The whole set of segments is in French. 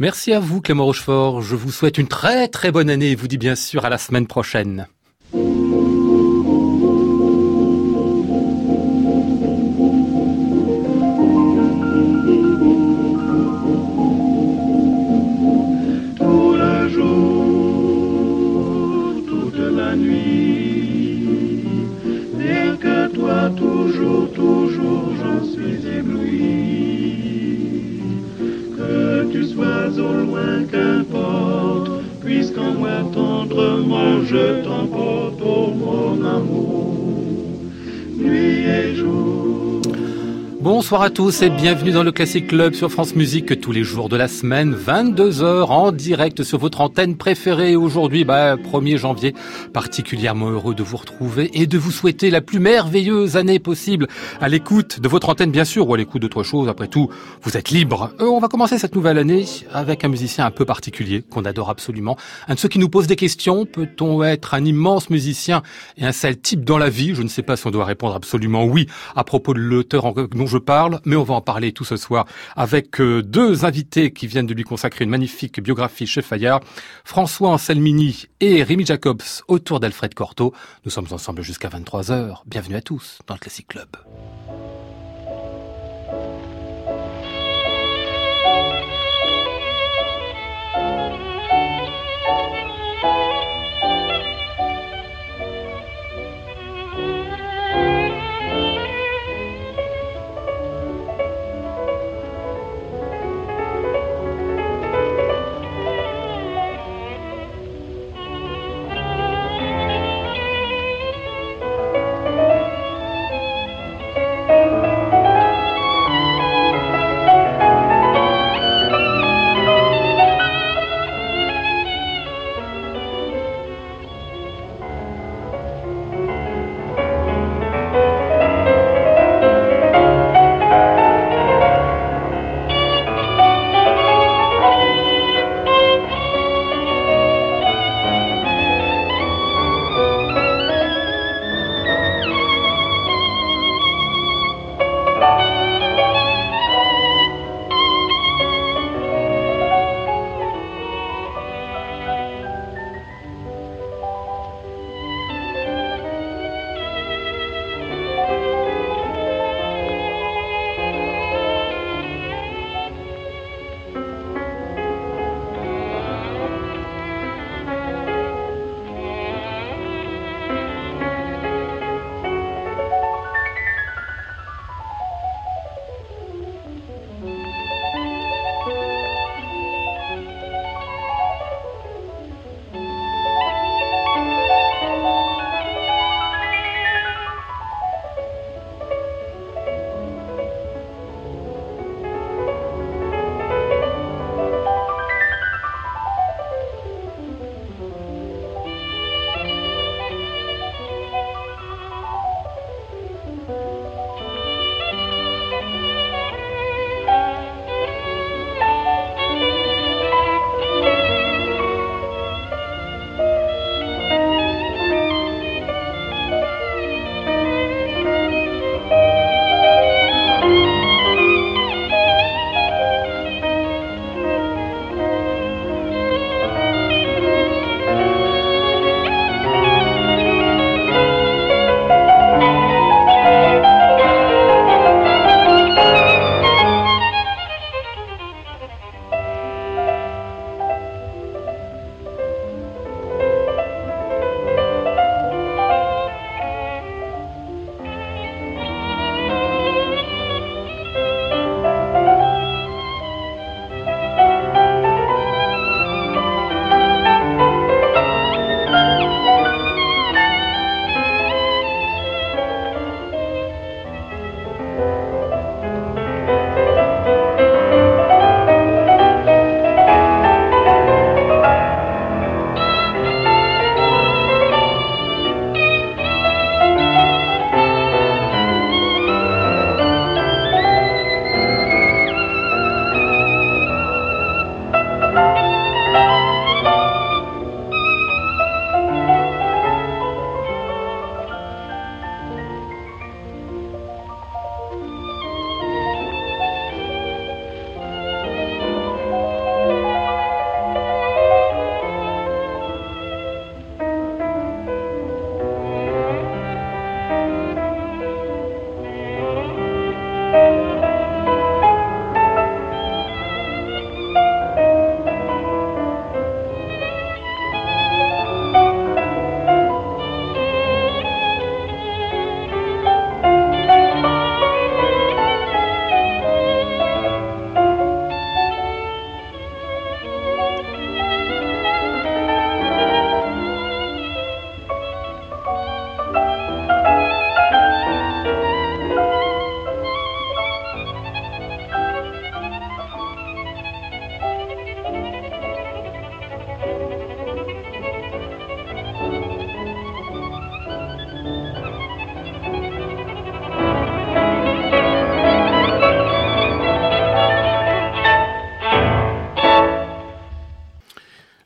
Merci à vous Clément Rochefort, je vous souhaite une très très bonne année et vous dis bien sûr à la semaine prochaine. Tendrement je t'emporte, Bonsoir à tous et bienvenue dans le Classic Club sur France Musique tous les jours de la semaine, 22h en direct sur votre antenne préférée. Aujourd'hui, bah, 1er janvier, particulièrement heureux de vous retrouver et de vous souhaiter la plus merveilleuse année possible à l'écoute de votre antenne bien sûr ou à l'écoute d'autres choses. Après tout, vous êtes libre. Euh, on va commencer cette nouvelle année avec un musicien un peu particulier qu'on adore absolument. Un de ceux qui nous pose des questions. Peut-on être un immense musicien et un sale type dans la vie? Je ne sais pas si on doit répondre absolument oui à propos de l'auteur je parle, mais on va en parler tout ce soir avec euh, deux invités qui viennent de lui consacrer une magnifique biographie chez Fayard, François Anselmini et Rémi Jacobs autour d'Alfred Cortot. Nous sommes ensemble jusqu'à 23h. Bienvenue à tous dans le Classic Club.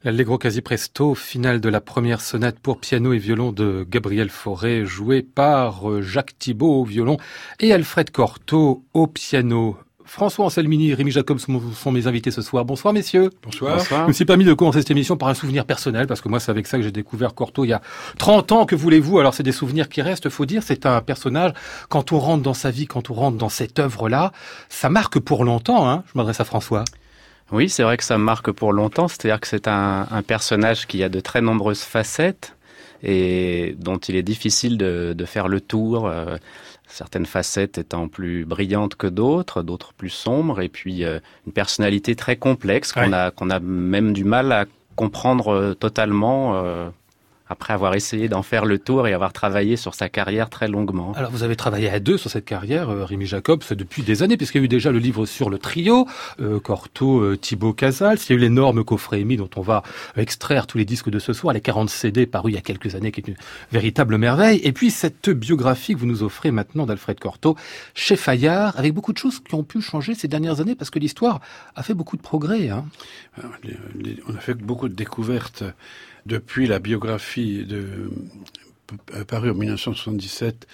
L'Allegro quasi presto, finale de la première sonate pour piano et violon de Gabriel Fauré, jouée par euh, Jacques Thibault au violon et Alfred Cortot au piano. François Anselmini, Rémi Jacobs sont mes invités ce soir. Bonsoir messieurs. Bonsoir. Je me suis permis de commencer cette émission par un souvenir personnel parce que moi c'est avec ça que j'ai découvert Cortot il y a 30 ans. Que voulez-vous? Alors c'est des souvenirs qui restent. Faut dire c'est un personnage. Quand on rentre dans sa vie, quand on rentre dans cette œuvre-là, ça marque pour longtemps. Hein Je m'adresse à François. Oui, c'est vrai que ça marque pour longtemps. C'est-à-dire que c'est un, un, personnage qui a de très nombreuses facettes et dont il est difficile de, de faire le tour. Euh, certaines facettes étant plus brillantes que d'autres, d'autres plus sombres, et puis euh, une personnalité très complexe qu'on ouais. a qu'on a même du mal à comprendre euh, totalement. Euh, après avoir essayé d'en faire le tour et avoir travaillé sur sa carrière très longuement. Alors vous avez travaillé à deux sur cette carrière, euh, Rémi Jacobs, depuis des années, puisqu'il y a eu déjà le livre sur le trio, euh, Corto, euh, Thibaut Casals, il y a eu l'énorme coffret émis dont on va extraire tous les disques de ce soir, les 40 CD parus il y a quelques années, qui est une véritable merveille, et puis cette biographie que vous nous offrez maintenant d'Alfred Corto, chez Fayard, avec beaucoup de choses qui ont pu changer ces dernières années, parce que l'histoire a fait beaucoup de progrès. Hein. On a fait beaucoup de découvertes depuis la biographie de, euh, parue en 1977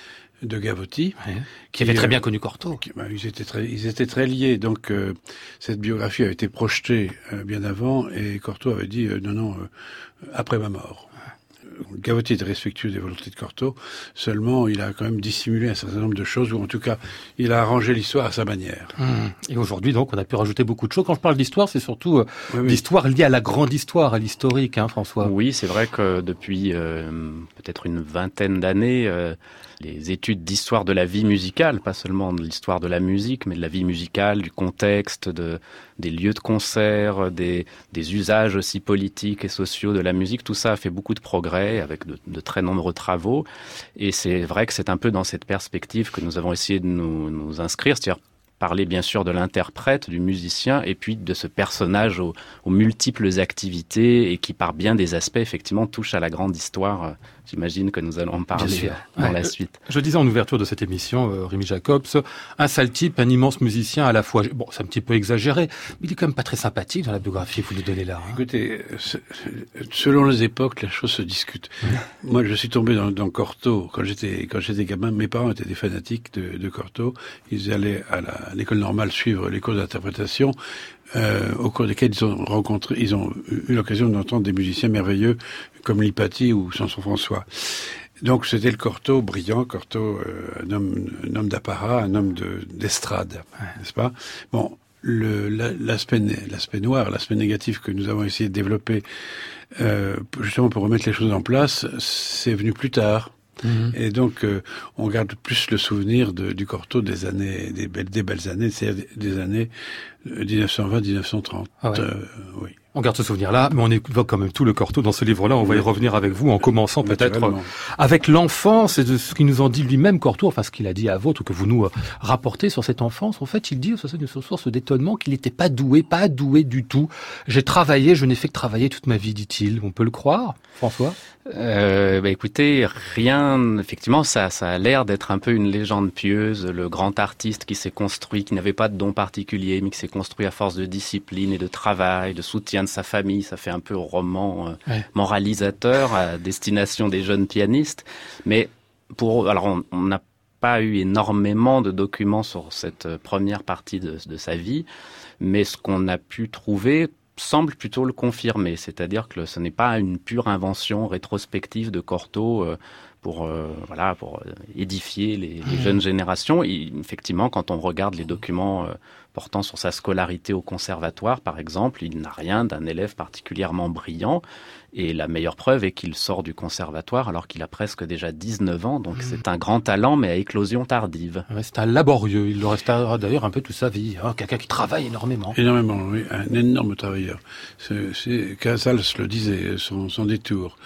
de Gavotti, ouais, qui avait très bien connu Cortot. Qui, bah, ils, étaient très, ils étaient très liés, donc euh, cette biographie a été projetée euh, bien avant, et Cortot avait dit euh, non, non, après ma mort. Gavotti était respectueux des volontés de Cortot, seulement il a quand même dissimulé un certain nombre de choses, ou en tout cas, il a arrangé l'histoire à sa manière. Mmh. Et aujourd'hui, donc, on a pu rajouter beaucoup de choses. Quand je parle d'histoire, c'est surtout euh, oui, oui. l'histoire liée à la grande histoire, à l'historique, hein, François. Oui, c'est vrai que depuis euh, peut-être une vingtaine d'années, euh, les études d'histoire de la vie musicale, pas seulement de l'histoire de la musique, mais de la vie musicale, du contexte, de, des lieux de concert, des, usages aussi politiques et sociaux de la musique, tout ça a fait beaucoup de progrès avec de, très nombreux travaux. Et c'est vrai que c'est un peu dans cette perspective que nous avons essayé de nous, inscrire, c'est-à-dire parler bien sûr de l'interprète, du musicien, et puis de ce personnage aux, aux, multiples activités et qui, par bien des aspects, effectivement, touche à la grande histoire. J'imagine que nous allons en parler dans ouais. la suite. Je disais en ouverture de cette émission, euh, Rémi Jacobs, un sale type, un immense musicien à la fois. Bon, c'est un petit peu exagéré, mais il est quand même pas très sympathique dans la biographie, vous nous donnez là. Hein. Écoutez, selon les époques, la chose se discute. Moi, je suis tombé dans, dans Cortot quand j'étais quand j'étais gamin. Mes parents étaient des fanatiques de, de Cortot. Ils allaient à l'école normale suivre les cours d'interprétation. Euh, au cours desquels ils ont rencontré, ils ont eu l'occasion d'entendre des musiciens merveilleux comme Lipati ou Sanson François. Donc c'était le Cortot brillant, Cortot, euh, un homme, un homme d'apparat, un homme d'estrade, de, ouais. n'est-ce pas? Bon, l'aspect l'aspect noir, l'aspect négatif que nous avons essayé de développer, euh, justement pour remettre les choses en place, c'est venu plus tard. Mmh. Et donc, euh, on garde plus le souvenir de, du Cortot des années, des belles, des belles années, c'est-à-dire des années 1920-1930. Ah ouais. euh, oui. On garde ce souvenir-là, mais on évoque quand même tout le Cortot dans ce livre-là. On va y revenir avec vous en commençant peut-être avec l'enfance et de ce qu'il nous en dit lui-même Cortot, enfin ce qu'il a dit à votre, que vous nous euh, rapportez sur cette enfance. En fait, il dit, c'est une source d'étonnement qu'il n'était pas doué, pas doué du tout. J'ai travaillé, je n'ai fait que travailler toute ma vie, dit-il. On peut le croire, François? Euh, bah écoutez, rien. Effectivement, ça, ça a l'air d'être un peu une légende pieuse. Le grand artiste qui s'est construit, qui n'avait pas de don particulier, mais qui s'est construit à force de discipline et de travail, de soutien de sa famille. Ça fait un peu roman euh, ouais. moralisateur à destination des jeunes pianistes. Mais pour, alors on n'a pas eu énormément de documents sur cette première partie de, de sa vie, mais ce qu'on a pu trouver semble plutôt le confirmer, c'est-à-dire que ce n'est pas une pure invention rétrospective de Cortot euh, pour euh, voilà pour édifier les, les jeunes générations. Et effectivement, quand on regarde les documents euh, portant sur sa scolarité au conservatoire, par exemple, il n'a rien d'un élève particulièrement brillant. Et la meilleure preuve est qu'il sort du conservatoire alors qu'il a presque déjà 19 ans. Donc mmh. c'est un grand talent, mais à éclosion tardive. Ouais, c'est un laborieux. Il le restera d'ailleurs un peu toute sa vie. Hein. Quelqu'un qui travaille énormément. Énormément, oui. Un énorme travailleur. C'est, Casals le disait, son, son détour.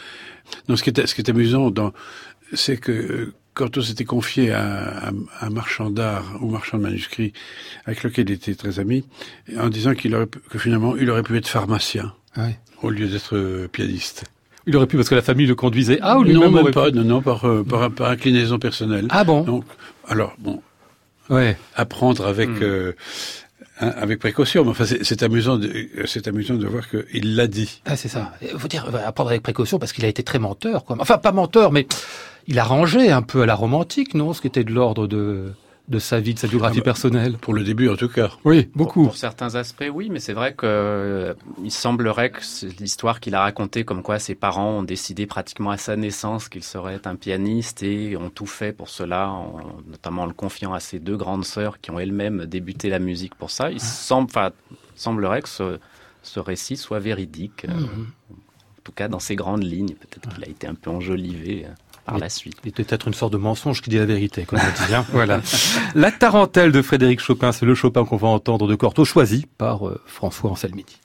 Non, ce qui est, ce qui est amusant, c'est que Cortot s'était confié à, à, un marchand d'art ou marchand de manuscrits avec lequel il était très ami, en disant qu'il aurait que finalement il aurait pu être pharmacien ouais. au lieu d'être pianiste. Il aurait pu parce que la famille le conduisait. Ah, ou Non, même pas. Pu... Non, non, par, par, par, inclinaison personnelle. Ah bon? Donc, alors bon. Ouais. Apprendre avec. Mmh. Euh, avec précaution, mais enfin, c'est amusant, c'est amusant de voir qu'il l'a dit. Ah, c'est ça. Il faut dire, apprendre avec précaution parce qu'il a été très menteur, quoi. Enfin, pas menteur, mais il a rangé un peu à la romantique, non Ce qui était de l'ordre de de sa vie, de sa biographie ah bah, personnelle. Pour le début, en tout cas. Oui, beaucoup. Pour, certains aspects, oui, mais c'est vrai que euh, il semblerait que l'histoire qu'il a racontée, comme quoi ses parents ont décidé pratiquement à sa naissance qu'il serait un pianiste et ont tout fait pour cela, notamment en le confiant à ses deux grandes sœurs qui ont elles-mêmes débuté la musique pour ça. Il ah. semble, semblerait que ce, ce, récit soit véridique. Euh, mhm. en tout cas, dans ses grandes lignes, peut-être qu'il a été un peu enjolivé. Par la suite. Il peut-être une sorte de mensonge qui dit la vérité, comme on dit. Hein. voilà. La tarentelle de Frédéric Chopin, c'est le Chopin qu'on va entendre de Cortot, choisi par euh, François Anselmini.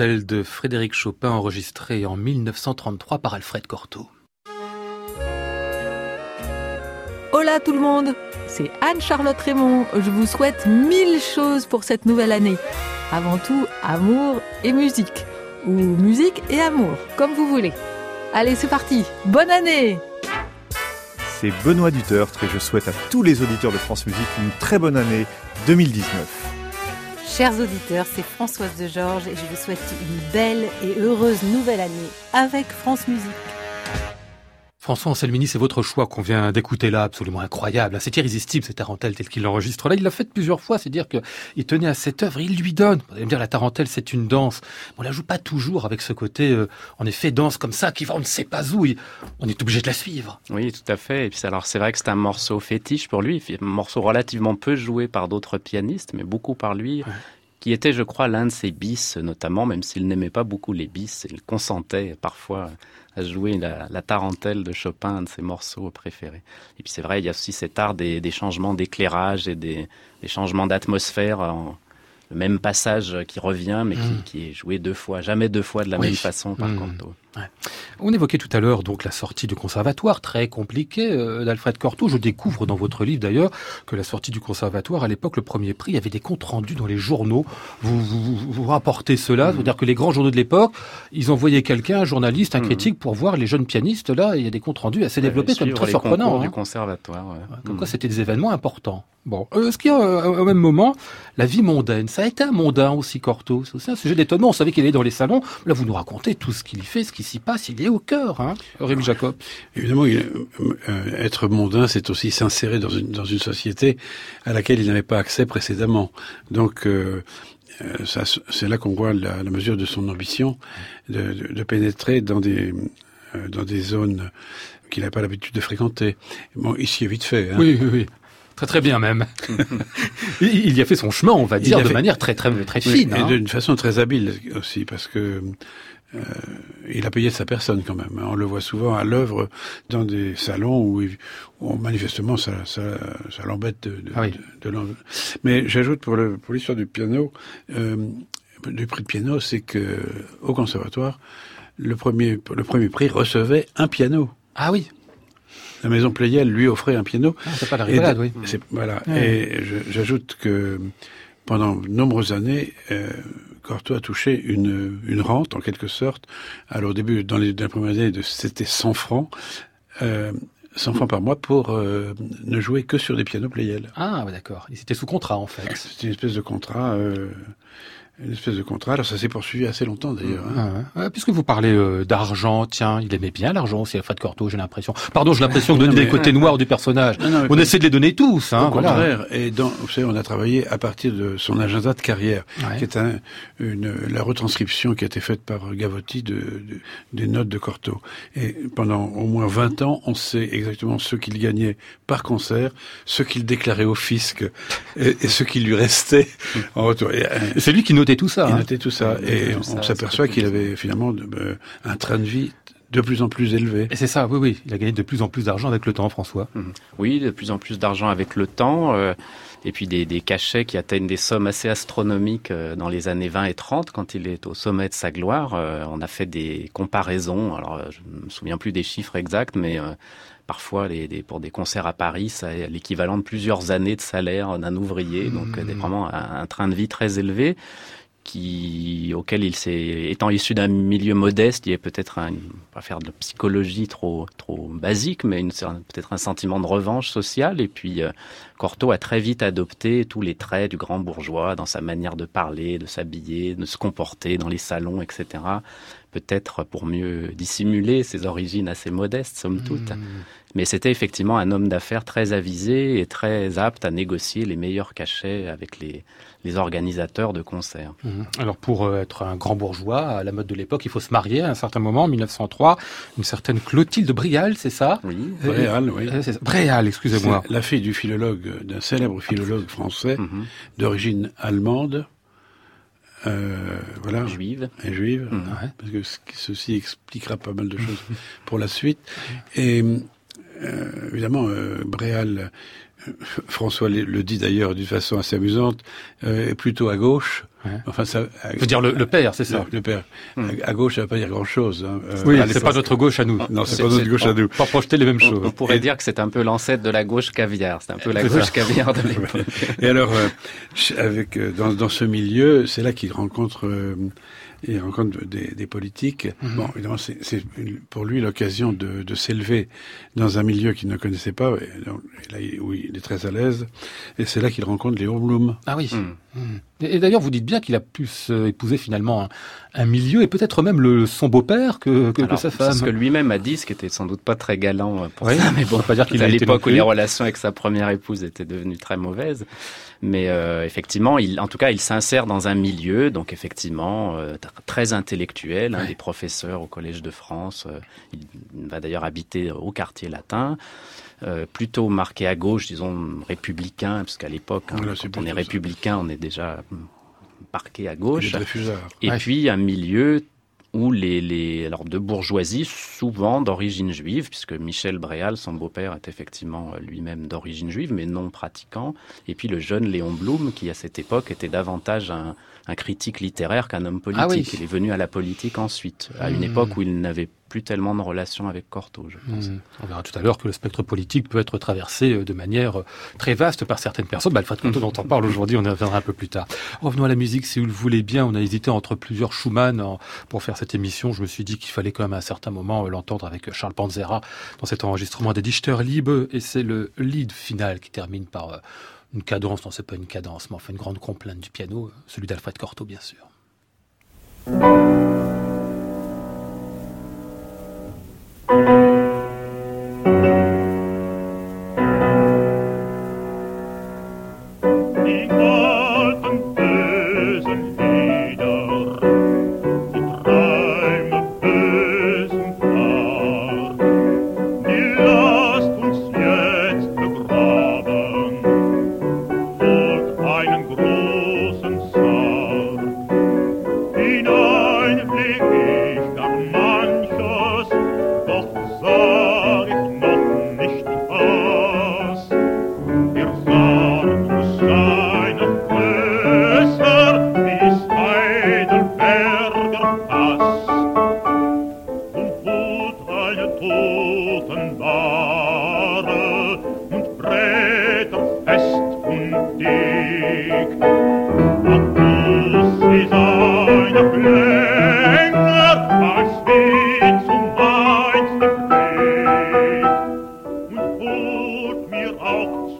Tarentelle de Frédéric Chopin enregistrée en 1933 par Alfred Cortot. Hola tout le monde, c'est Anne-Charlotte Raymond. Je vous souhaite mille choses pour cette nouvelle année. Avant tout, amour et musique. Ou musique et amour, comme vous voulez. Allez, c'est parti. Bonne année C'est Benoît Dutertre et je souhaite à tous les auditeurs de France Musique une très bonne année 2019. Chers auditeurs, c'est Françoise de Georges et je vous souhaite une belle et heureuse nouvelle année avec France Musique. François Anselmini, c'est votre choix qu'on vient d'écouter là, absolument incroyable. C'est irrésistible, cette tarentelle telle qu'il l'enregistre là. Il l'a fait plusieurs fois, c'est dire qu'il tenait à cette œuvre, il lui donne. Vous allez me dire, la tarentelle, c'est une danse. On la joue pas toujours avec ce côté, euh, en effet, danse comme ça, qui va, on ne sait pas où. On est obligé de la suivre. Oui, tout à fait. Et puis, alors, c'est vrai que c'est un morceau fétiche pour lui. Un morceau relativement peu joué par d'autres pianistes, mais beaucoup par lui qui était, je crois, l'un de ses bis, notamment, même s'il n'aimait pas beaucoup les bis, il consentait parfois à jouer la, la, tarentelle de Chopin, un de ses morceaux préférés. Et puis c'est vrai, il y a aussi cet art des, des changements d'éclairage et des, des changements d'atmosphère en, le même passage qui revient, mais qui, Mm. qui est joué deux fois, jamais deux fois de la Oui. même façon par Mm. On évoquait tout à l'heure donc la sortie du conservatoire, très compliquée euh, d'Alfred Cortot. Je découvre dans votre livre d'ailleurs que la sortie du conservatoire, à l'époque, le premier prix, il y avait des comptes rendus dans les journaux. Vous, vous, rapportez cela, c'est-à-dire que les grands journaux de l'époque, ils envoyaient quelqu'un, un journaliste, un Mhm. critique, pour voir les jeunes pianistes. Là, il y a des comptes rendus assez développés, comme très surprenant. hein. du conservatoire. ouais. Comme Mm. quoi, c'était des événements importants. Bon, euh, y a euh, au même moment la vie mondaine Ça a été un mondain aussi, Cortot. C'est aussi un sujet d'étonnement. On savait qu'il est dans les salons. Là, vous nous racontez tout ce qu'il y fait, ce qui s'y passe. Il est au cœur, hein, Rémi Jacob. Évidemment, il- euh, être mondain, c'est aussi s'insérer dans une, dans une société à laquelle il n'avait pas accès précédemment. Donc, euh, euh, c'est là qu'on voit la, la mesure de son ambition de, de- de pénétrer dans des, euh, dans des zones qu'il n'a pas l'habitude de fréquenter. Bon, ici, est vite fait. Hein. Oui, oui, oui. Très très bien même. il, y a fait son chemin, on va dire, de fait- manière très très très Oui, fine. et hein. d'une façon très habile aussi, parce que euh, il a payé de sa personne quand même. hein. On le voit souvent à l'œuvre dans des salons où, il- où manifestement ça, ça, ça l'embête de, de, Ah oui. de- de Mais j'ajoute pour le pour l'histoire du piano, euh, du prix de piano, c'est que au conservatoire, le premier le premier prix recevait un piano. Ah oui, La maison Pleyel lui offrait un piano. Ah, c'est pas la rigolade, de- oui. Voilà. Et j'ajoute que pendant de nombreuses années, euh, Cortot a touché une, une rente, en quelque sorte. Alors au début, dans les, dans les premières années, c'était 100 francs. Euh, 100 francs par mois pour euh, ne jouer que sur des pianos Pleyel. Ah d'accord. Il était sous contrat en fait. C'était une espèce de contrat. euh, une espèce de contrat. Alors ça s'est poursuivi assez longtemps d'ailleurs. hein. Ah ouais. Puisque vous parlez euh, d'argent, tiens, il aimait bien l'argent aussi, Alfred Cortot, j'ai l'impression. Pardon, j'ai l'impression de donner mais- côtés noirs du personnage. Non, non, mais On pas- essaie de les donner tous, hein. Au voilà. contraire, et dans, vous savez, on a travaillé à partir de son agenda de carrière, Ouais. qui est un, une, la retranscription qui a été faite par Gavotti de, de- des notes de Cortot. Et pendant au moins 20 ans, on sait exactement ce qu'il gagnait par concert, ce qu'il déclarait au fisc, et, et ce qui lui restait en retour. Et, euh, C'est lui qui notait tout ça. il hein. notait tout ça, Il et notait tout on s'aperçoit qu'il avait finalement euh, un train de vie de plus en plus élevé. Et c'est ça, oui, oui. Il a gagné de plus en plus d'argent avec le temps, François. Oui, de plus en plus d'argent avec le temps. euh, et puis des, des cachets qui atteignent des sommes assez astronomiques euh, dans les années 20 et 30, quand il est au sommet de sa gloire. Euh, on a fait des comparaisons. Alors, euh, je ne me souviens plus des chiffres exacts, mais euh, parfois, les, des- pour des concerts à Paris, ça a l'équivalent de plusieurs années de salaire d'un ouvrier. Donc, des- vraiment un, un train de vie très élevé. Qui, auquel il s'est, étant issu d'un milieu modeste, il y a peut-être un, pas faire de psychologie trop, trop basique, mais une, peut-être un sentiment de revanche sociale. Et puis, euh, Cortot a très vite adopté tous les traits du grand bourgeois dans sa manière de parler, de s'habiller, de se comporter dans les salons, etc. Peut-être pour mieux dissimuler ses origines assez modestes, somme toute. Mais c'était effectivement un homme d'affaires très avisé et très apte à négocier les meilleurs cachets avec les, les organisateurs de concerts. Mhm. Alors pour euh, être un grand bourgeois à la mode de l'époque, il faut se marier à un certain moment, en 1903. Une certaine Clotilde Brial, c'est ça? Oui. Bréal, oui. Euh. Bréal, excusez-moi. La fille du philologue, d'un célèbre philologue français Mhm. d'origine allemande, euh, voilà, Juive. et juive. Ouais. parce que ce- ceci expliquera pas mal de choses pour la suite. Et euh, évidemment, euh, Bréal, euh, François le dit d'ailleurs d'une façon assez amusante, euh, est plutôt à gauche. Ouais. Enfin, ça. Je veux dire le, le père, c'est ça. Le, le père. Mhm. À gauche, ça veut pas dire grand-chose. Hein, euh, Oui, à c'est pas notre gauche à nous. Non, c'est pas notre gauche à nous. Pas projeter les mêmes On, choses. on pourrait Et- dire que c'est un peu l'ancêtre de la gauche caviar. C'est un peu la gauche ça. caviar de l'époque. Et alors, euh, avec euh, dans, dans ce milieu, c'est là qu'il rencontre, euh, il rencontre des, des politiques. Mhm. Bon, évidemment, c'est c'est pour lui l'occasion de, de s'élever dans un milieu qu'il ne connaissait pas, et, donc, et là, où il est très à l'aise. Et c'est là qu'il rencontre Léo Blum. Ah oui. Mhm. Mhm. Et, et d'ailleurs, vous dites bien qu'il a pu épouser finalement un, un milieu et peut-être même le, son beau-père que, que, que Alors, sa c'est femme. ce que lui-même a dit, ce qui était sans doute pas très galant euh, pour Oui, ça, mais bon, on peut pas dire qu'il à l'époque où les relations avec sa première épouse étaient devenues très mauvaises. Mais euh, effectivement, il, en tout cas, il s'insère dans un milieu, donc effectivement, euh, tr- très intellectuel, un Ouais. des professeurs au Collège de France. euh, il va d'ailleurs habiter au quartier latin. plutôt marqué à gauche, disons républicain, parce qu'à l'époque, hein, quand on est ça. républicain, on est déjà hum, parquet à gauche. Et Ouais. puis un milieu où les, les alors de bourgeoisie souvent d'origine juive, puisque Michel Bréal, son beau-père, est effectivement euh, lui-même d'origine juive, mais non pratiquant. Et puis le jeune Léon Blum, qui à cette époque était davantage un, un critique littéraire qu'un homme politique. Ah oui. Il est venu à la politique ensuite, à une Hmm. époque où il n'avait plus tellement de relation avec Cortot, je pense. Hmm. On verra tout à l'heure que le spectre politique peut être traversé euh, de manière euh, très vaste par certaines personnes. Bah, Alfred Cortot dont on parle aujourd'hui, on y reviendra un peu plus tard. Revenons à la musique, si vous le voulez bien. On a hésité entre plusieurs Schumann en- pour faire cette émission. Je me suis dit qu'il fallait quand même à un certain moment euh, l'entendre avec Charles Panzera dans cet enregistrement des Dichter Liebe. Et c'est le lead final qui termine par une cadence. Non, c'est pas une cadence, mais enfin une grande complainte du piano, celui d'Alfred Cortot, bien sûr.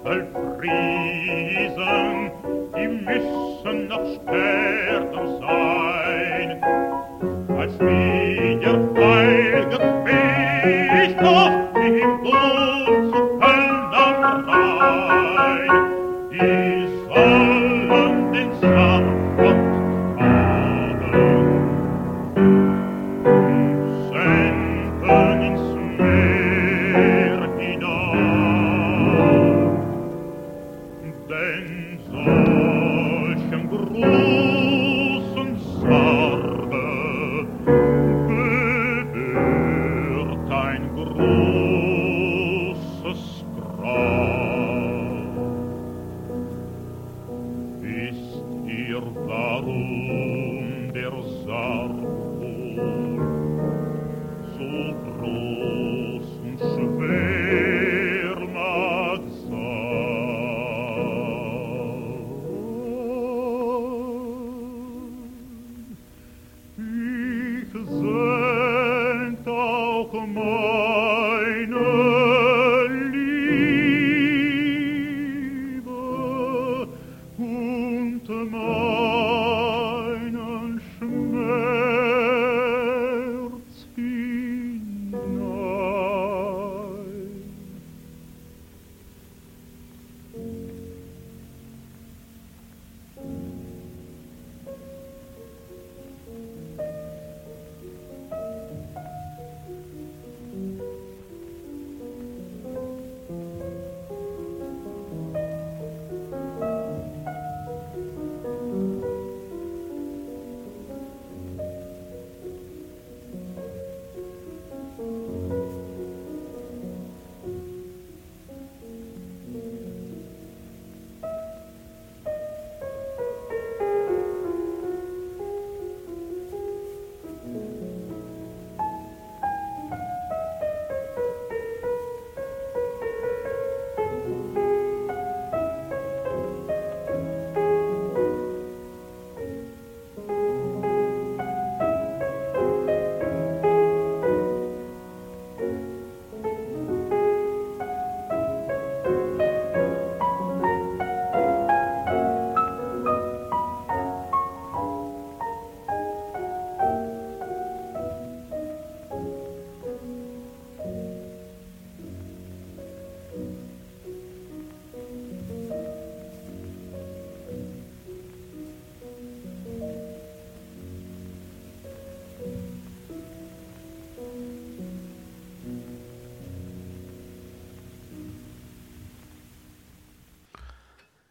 zwölf Riesen, die müssen noch sterben sein. Als wir feil noch im dem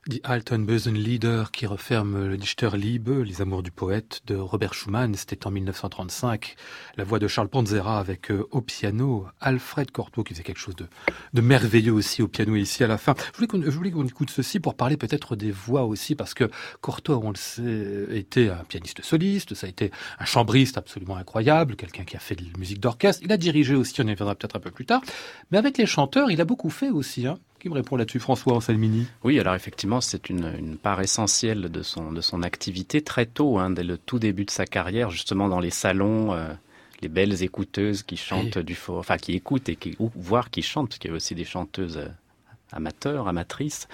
Die Altenbösen-Lieder qui referme le Dichterliebe, Les Amours du poète de Robert Schumann. C'était en 1935. La voix de Charles Panzera avec euh, au piano Alfred Cortot qui faisait quelque chose de, de merveilleux aussi au piano ici à la fin. Je voulais qu'on écoute ceci pour parler peut-être des voix aussi parce que Cortot, on le sait, était un pianiste soliste, ça a été un chambriste absolument incroyable, quelqu'un qui a fait de la musique d'orchestre. Il a dirigé aussi, on y reviendra peut-être un peu plus tard. Mais avec les chanteurs, il a beaucoup fait aussi. Hein. Qui me répond là-dessus, François Anselmini? Oui, alors effectivement, c'est une, une, part essentielle de son, de son activité très tôt, hein, dès le tout début de sa carrière, justement dans les salons. Euh, les belles écouteuses qui chantent oui. du faux, enfin qui écoutent et qui, ou voire qui chantent, parce qu'il y a aussi des chanteuses amateurs, amatrices.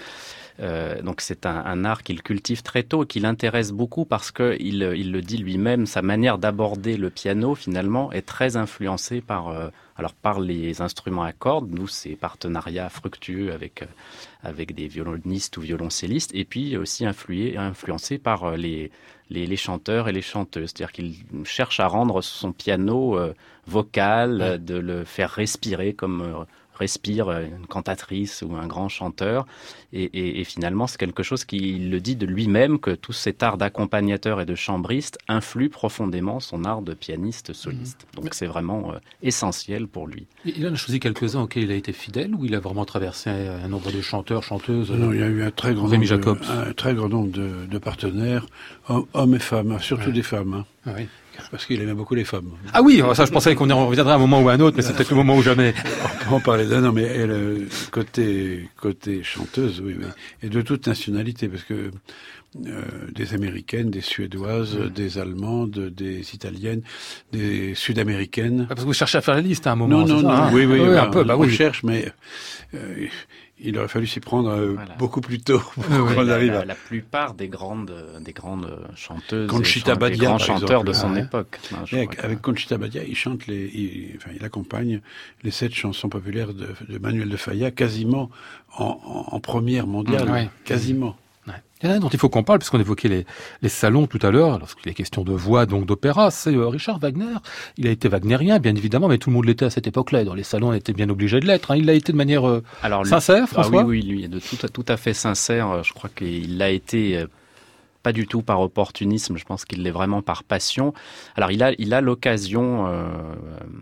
Euh, donc c'est un, un, art qu'il cultive très tôt et qui l'intéresse beaucoup parce que il, il le dit lui-même, sa manière d'aborder le piano finalement est très influencée par euh, alors par les instruments à cordes, nous c'est partenariats fructueux avec euh, avec des violonistes ou violoncellistes et puis aussi influé, influencé par les, les, les chanteurs et les chanteuses, c'est-à-dire qu'il cherche à rendre son piano vocal, ouais. de le faire respirer comme respire une cantatrice ou un grand chanteur. Et, et, et finalement, c'est quelque chose qu'il le dit de lui-même, que tout cet art d'accompagnateur et de chambriste influe profondément son art de pianiste soliste. Mmh. Donc c'est vraiment euh, essentiel pour lui. Il en a choisi quelques-uns auxquels il a été fidèle ou il a vraiment traversé un nombre de chanteurs, chanteuses? Non, il y a eu un très grand, nombre de, un très grand nombre de, de partenaires, hommes et femmes, surtout ouais. des femmes. Hein. Ah oui. Parce qu'il aimait beaucoup les femmes. Ah oui, ça je pensais qu'on y reviendrait à un moment ou à un autre, mais c'est peut-être le moment ou jamais. On peut en parler d'un, non, mais elle, côté, côté chanteuse, oui, oui, et de toute nationalité, parce que euh, des Américaines, des Suédoises, mmh. des Allemandes, des Italiennes, des Sud-Américaines. Ah, parce que vous cherchez à faire la liste à un moment. Non, non, ça, non, hein oui, oui, oui, oui, un peu, bah on oui. cherche, mais euh, il aurait fallu s'y prendre euh, Voilà. beaucoup plus tôt pour Oui, qu'on la, arrive la, à... la plupart des grandes, des grandes chanteuses, Conchita et Badia, des grands chanteurs exemple. de son Ouais. époque. hein, je Avec, avec Conchita Badia, il chante les, il, enfin, il accompagne les sept chansons populaires de, de Manuel de Falla quasiment en, en, en première mondiale, Mmh, ouais. quasiment. Ouais. Il y en a un dont il faut qu'on parle, puisqu'on évoquait les, les salons tout à l'heure, lorsqu'il est question de voix, donc d'opéra, c'est euh, Richard Wagner. Il a été wagnérien, bien évidemment, mais tout le monde l'était à cette époque-là, et dans les salons, on était bien obligé de l'être. hein. Il l'a été de manière euh, Alors, lui- sincère, Ah François? oui, oui, lui de tout, à- tout à fait sincère. Je crois qu'il l'a été euh, pas du tout par opportunisme. Je pense qu'il l'est vraiment par passion. Alors, il a, il a l'occasion euh,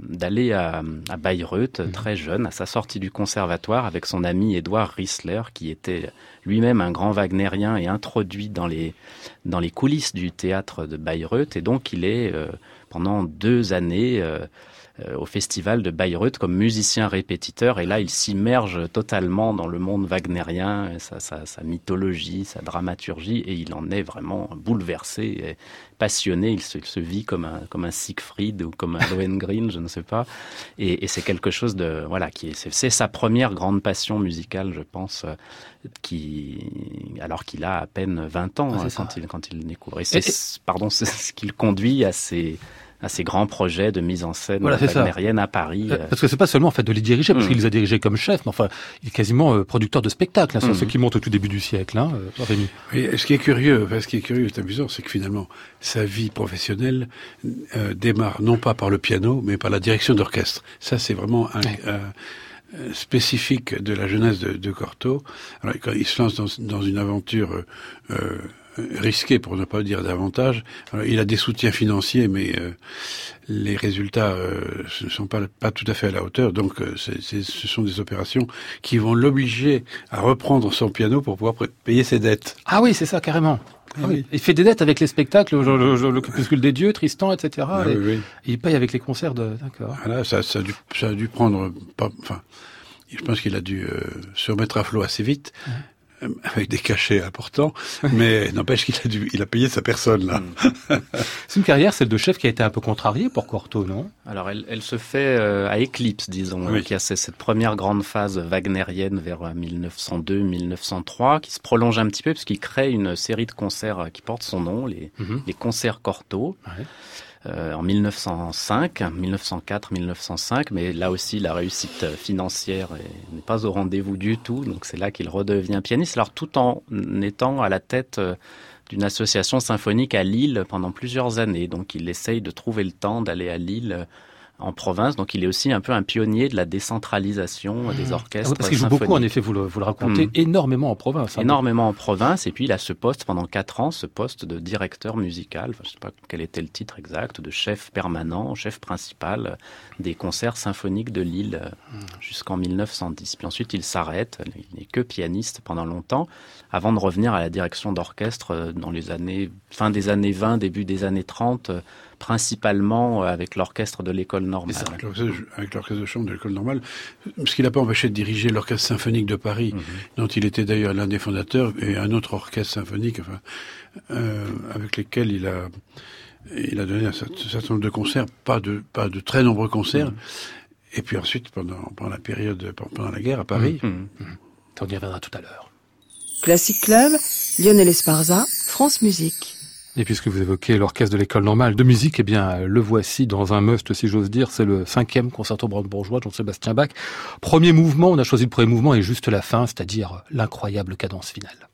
d'aller à, à Bayreuth Mhm. très jeune, à sa sortie du conservatoire, avec son ami Édouard Rissler, qui était lui-même un grand wagnérien et introduit dans les dans les coulisses du théâtre de Bayreuth. Et donc, il est euh, pendant deux années. Euh, au festival de Bayreuth comme musicien répétiteur. Et là il s'immerge totalement dans le monde wagnérien, sa, sa, sa, mythologie, sa dramaturgie et il en est vraiment bouleversé, et passionné, il se, il se, vit comme un, comme un Siegfried ou comme un Lohengrin, je ne sais pas. Et, et c'est quelque chose de voilà qui est c'est sa première grande passion musicale je pense qui alors qu'il a à peine 20 ans ah, hein, quand, il, quand il découvre. Et c'est pardon c'est ce qui le conduit à ces à ces grands projets de mise en scène voilà, wagnérienne à Paris. Euh, parce que c'est pas seulement en fait de les diriger, parce mmh. qu'il les a dirigés comme chef, mais enfin, il est quasiment euh, producteur de spectacles. Hein, c'est mmh. ce qui monte au tout début du siècle, hein, euh, Rémi. Oui, ce qui est curieux, enfin, ce qui est curieux, c'est amusant, c'est que finalement, sa vie professionnelle euh, démarre non pas par le piano, mais par la direction d'orchestre. Ça, c'est vraiment un, ouais. euh, spécifique de la jeunesse de, de Cortot. Alors, quand il se lance dans, dans une aventure euh, risqué pour ne pas dire davantage. Alors, il a des soutiens financiers, mais euh, les résultats euh, ne sont pas, pas tout à fait à la hauteur. Donc, euh, c est, c est, ce sont des opérations qui vont l'obliger à reprendre son piano pour pouvoir payer ses dettes. Ah oui, c'est ça, carrément. Ah oui. Il fait des dettes avec les spectacles, le, le, le crépuscule des dieux, Tristan, etc. Ah, et, oui, oui. et, il paye avec les concerts de. D'accord. Voilà, ça, ça, a dû, ça a dû prendre. Pas, enfin, je pense qu'il a dû euh, se remettre à flot assez vite. Ouais avec des cachets importants, mais n'empêche qu'il a dû, il a payé sa personne là. C'est une carrière, celle de chef, qui a été un peu contrariée pour Cortot, non? Alors, elle, elle, se fait euh, à éclipse, disons. Oui. Il y a cette première grande phase wagnérienne vers 1902-1903 qui se prolonge un petit peu parce qu'il crée une série de concerts qui portent son nom, les, mm -hmm. les concerts Cortot. Ouais. Euh, en 1905, 1904-1905, mais là aussi la réussite financière n'est pas au rendez-vous du tout, donc c'est là qu'il redevient pianiste, alors tout en étant à la tête euh, d'une association symphonique à Lille pendant plusieurs années, donc il essaye de trouver le temps d'aller à Lille en province. Donc il est aussi un peu un pionnier de la décentralisation des Ah orchestres. oui, parce qu'il joue beaucoup, en effet, vous le, vous le racontez, Mm. énormément en province. hein. énormément en province et puis il a ce poste pendant quatre ans, ce poste de directeur musical, enfin, je sais pas quel était le titre exact, de chef permanent, chef principal des concerts symphoniques de Lille euh, jusqu'en 1910. Puis ensuite il s'arrête, il n'est que pianiste pendant longtemps, avant de revenir à la direction d'orchestre euh, dans les années fin des années 20, début des années 30, euh, principalement euh, avec l'orchestre de l'école normale. Avec l'orchestre avec l'orchestre de chambre de l'école normale, ce qui l'a pas empêché de diriger l'orchestre symphonique de Paris, Mhm. dont il était d'ailleurs l'un des fondateurs, et un autre orchestre symphonique, enfin, euh, avec lesquels il a, il a donné un certain certain nombre de concerts, pas de, pas de très nombreux concerts. Mhm. Et puis ensuite, pendant, pendant la période, pendant la guerre à Paris, Mhm. On y reviendra tout à l'heure. Classic Club, Lionel Esparza, France Musique. Et puisque vous évoquez l'orchestre de l'école normale de musique, eh bien, le voici dans un must, si j'ose dire. C'est le cinquième concerto brandebourgeois de Jean-Sébastien Bach. Premier mouvement, on a choisi le premier mouvement et juste la fin, c'est-à-dire l'incroyable cadence finale.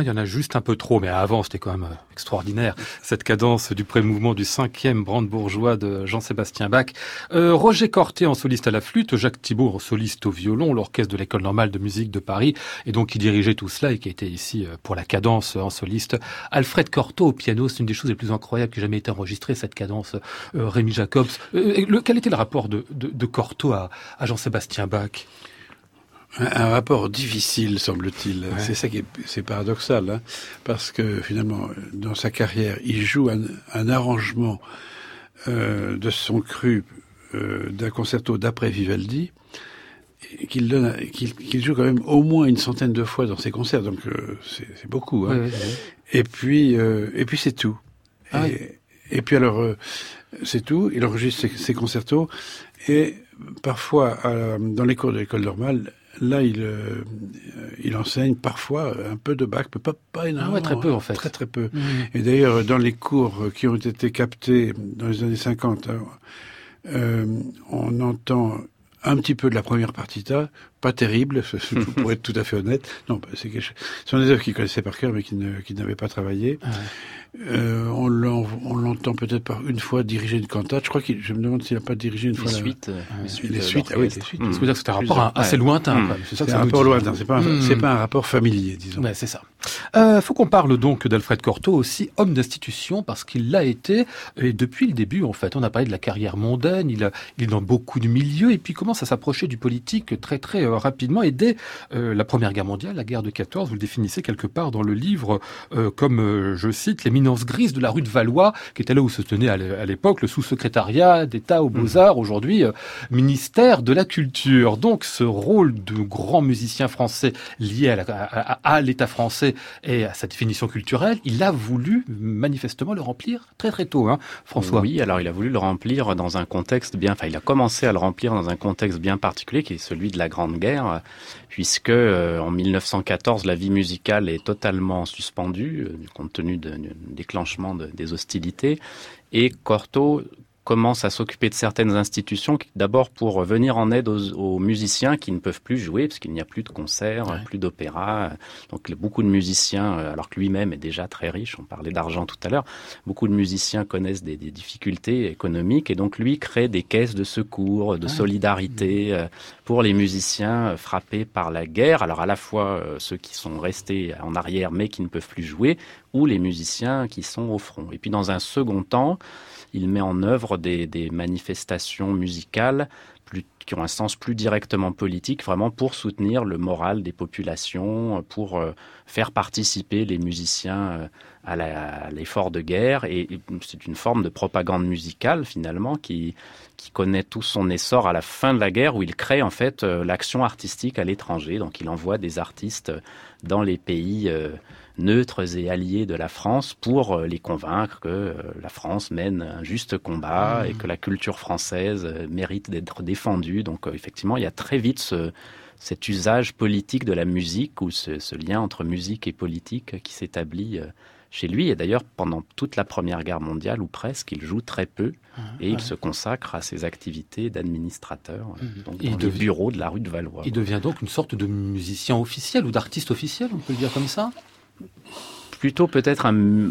Il y en a juste un peu trop, mais avant c'était quand même euh, extraordinaire, cette cadence du pré-mouvement du cinquième brandebourgeois de Jean-Sébastien Bach. Euh, Roger Corté en soliste à la flûte, Jacques Thibault en soliste au violon, l'orchestre de l'école normale de musique de Paris, et donc qui dirigeait tout cela et qui était ici euh, pour la cadence en soliste. Alfred Cortot au piano, c'est une des choses les plus incroyables qui ait jamais été enregistrée, cette cadence. Rémi Jacobs, quel était le rapport de, Cortot à Jean-Sébastien Bach? Un, rapport difficile, semble-t-il. Ouais. C'est ça qui est, c'est paradoxal, hein, parce que finalement, dans sa carrière, il joue un, un arrangement euh, de son cru euh, d'un concerto d'après Vivaldi, qu'il donne, qu'il qu joue quand même au moins une centaine de fois dans ses concerts, donc euh, c'est beaucoup. Hein. Et puis, euh, et puis c'est tout. Ah et, et, puis alors, euh, c'est tout. Il enregistre ses, ses concertos et parfois dans les cours de l'école normale, là, il, euh, il enseigne parfois un peu de Bach, mais pas, pas énormément. Ah ouais, très peu en fait. Très très peu. Mmh. Et d'ailleurs, dans les cours qui ont été captés dans les années 50, hein, euh, on entend un petit peu de la première partita, pas terrible, pour être tout à fait honnête. Non, c'est quelque chose. Ce sont des œuvres qu'il connaissait par cœur, mais qui ne, qui n'avaient pas travaillé. Ah ouais. Euh, on l'entend peut-être par une fois diriger une cantate. Je crois qu'il, je me demande s'il n'a pas dirigé une les fois suites, la... euh, les suites, les suites, ah oui, les suites. Mmh. Ça veut dire que c'est un rapport assez lointain. Mmh. C'est un rapport lointain. C'est pas, un, mmh. c'est pas un rapport familier, disons. Ouais, c'est ça. Euh, faut qu'on parle donc d'Alfred Cortot aussi homme d'institution parce qu'il l'a été et depuis le début en fait. On a parlé de la carrière mondaine. Il, est dans beaucoup de milieux et puis commence à s'approcher du politique très très euh, rapidement. Et dès euh, la Première Guerre mondiale, la guerre de 14, vous le définissez quelque part dans le livre euh, comme je cite l'éminence grise de la rue de Valois, qui était là où se tenait à l'époque le sous-secrétariat d'État aux Beaux-Arts, aujourd'hui ministère de la Culture. Donc ce rôle de grand musicien français lié à l'État français et à sa définition culturelle, il a voulu manifestement le remplir très très tôt, hein, François. Oui, alors il a voulu le remplir dans un contexte bien, enfin il a commencé à le remplir dans un contexte bien particulier qui est celui de la Grande Guerre, puisque euh, en 1914 la vie musicale est totalement suspendue euh, compte tenu du déclenchement de, des hostilités et Cortot commence à s'occuper de certaines institutions, d'abord pour venir en aide aux, aux, musiciens qui ne peuvent plus jouer, parce qu'il n'y a plus de concerts, ouais. plus d'opéra. Donc beaucoup de musiciens, alors que lui-même est déjà très riche, on parlait d'argent tout à l'heure, beaucoup de musiciens connaissent des, des, difficultés économiques, et donc lui crée des caisses de secours, de solidarité mmh. pour les musiciens frappés par la guerre, alors à la fois euh, ceux qui sont restés en arrière mais qui ne peuvent plus jouer, ou les musiciens qui sont au front. Et puis dans un second temps, il met en œuvre des, manifestations musicales qui ont un sens plus directement politique, vraiment pour soutenir le moral des populations, pour euh, faire participer les musiciens euh, à l'effort de guerre. Et, c'est une forme de propagande musicale, finalement, qui, connaît tout son essor à la fin de la guerre, où il crée en fait euh, l'action artistique à l'étranger. Donc il envoie des artistes dans les pays neutres et alliés de la France pour euh, les convaincre que euh, la France mène un juste combat mmh. et que la culture française euh, mérite d'être défendue. Donc effectivement, il y a très vite ce, cet usage politique de la musique ou ce, ce lien entre musique et politique qui s'établit chez lui. Et d'ailleurs, pendant toute la Première Guerre mondiale, ou presque, il joue très peu et il se consacre à ses activités d'administrateur mmh. donc dans de la rue de Valois. Il devient donc une sorte de musicien officiel ou d'artiste officiel, on peut le dire comme ça? Plutôt peut-être un,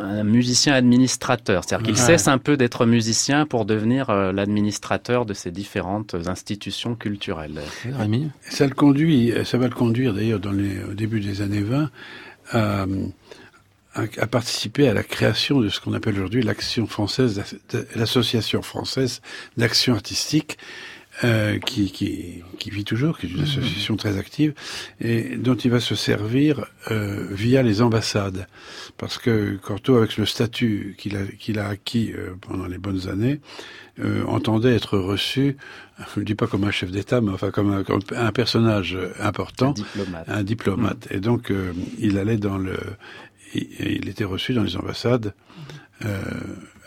un, musicien administrateur, c'est-à-dire qu'il ouais. cesse un peu d'être musicien pour devenir euh, l'administrateur de ces différentes institutions culturelles. Rémi ça le conduit, ça va le conduire d'ailleurs dans les au début des années 20 à, à, à participer à la création de ce qu'on appelle aujourd'hui l'action française, l'association française d'action artistique euh, qui, qui, qui, vit toujours, qui est une association très active, et dont il va se servir euh, via les ambassades. Parce que Cortot, avec le statut qu'il a, qu'il a acquis euh, pendant les bonnes années, euh, entendait être reçu, je ne dis pas comme un chef d'État, mais enfin comme un, comme un, personnage important, un diplomate. Un diplomate. Mmh. Et donc, euh, il allait dans le... Il, il, était reçu dans les ambassades. Euh,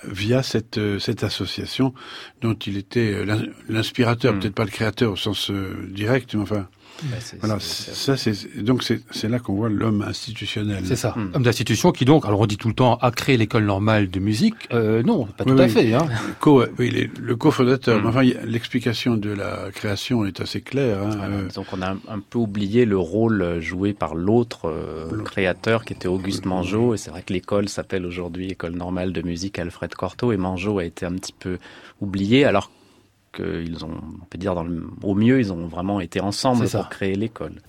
via cette, euh, cette association dont il était euh, l'inspirateur, mmh. peut-être pas le créateur au sens euh, direct, mais enfin, Bah, c'est- Voilà, ça c'est donc c'est là qu'on voit l'homme institutionnel. C'est ça. Hmm. Homme d'institution qui donc, alors on dit tout le temps, a créé l'école normale de musique. Euh, non, pas Oui, tout à fait. Hein. Co, oui, les- le cofondateur. Mm. Mais enfin, l'explication de la création est assez claire. Hein, Voilà. euh, Donc on a un, un peu oublié le rôle euh, joué par l'autre euh, créateur qui était Auguste Mangeot. Et c'est vrai que l'école s'appelle aujourd'hui École normale de musique Alfred Cortot. Et Mangeot a été un petit peu oublié alors qu'ils ont, on peut dire, dans le, au mieux, ils ont vraiment été ensemble pour créer l'école.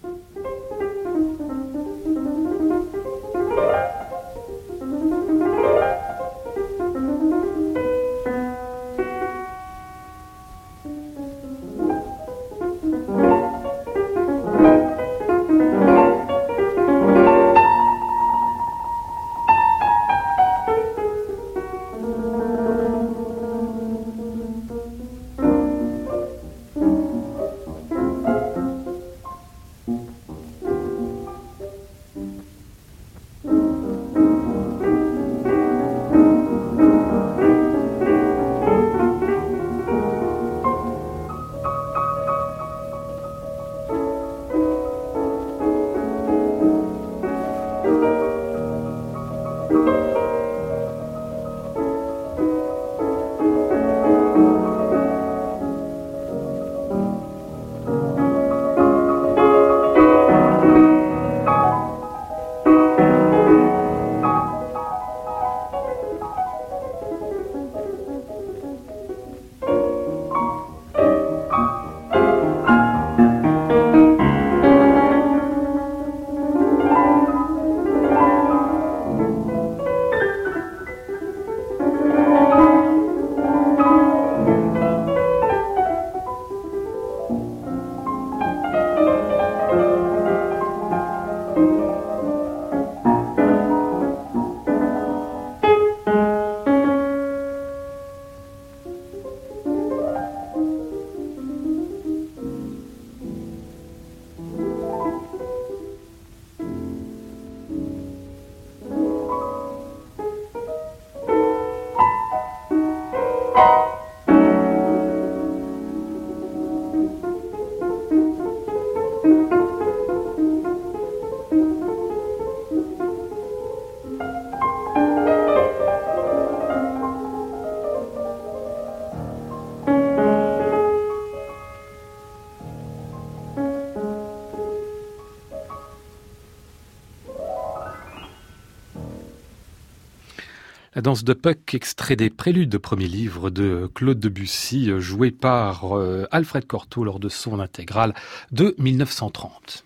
Danse de Puck, extrait des préludes de premier livre de Claude Debussy, joué par euh, Alfred Cortot lors de son intégrale de 1930.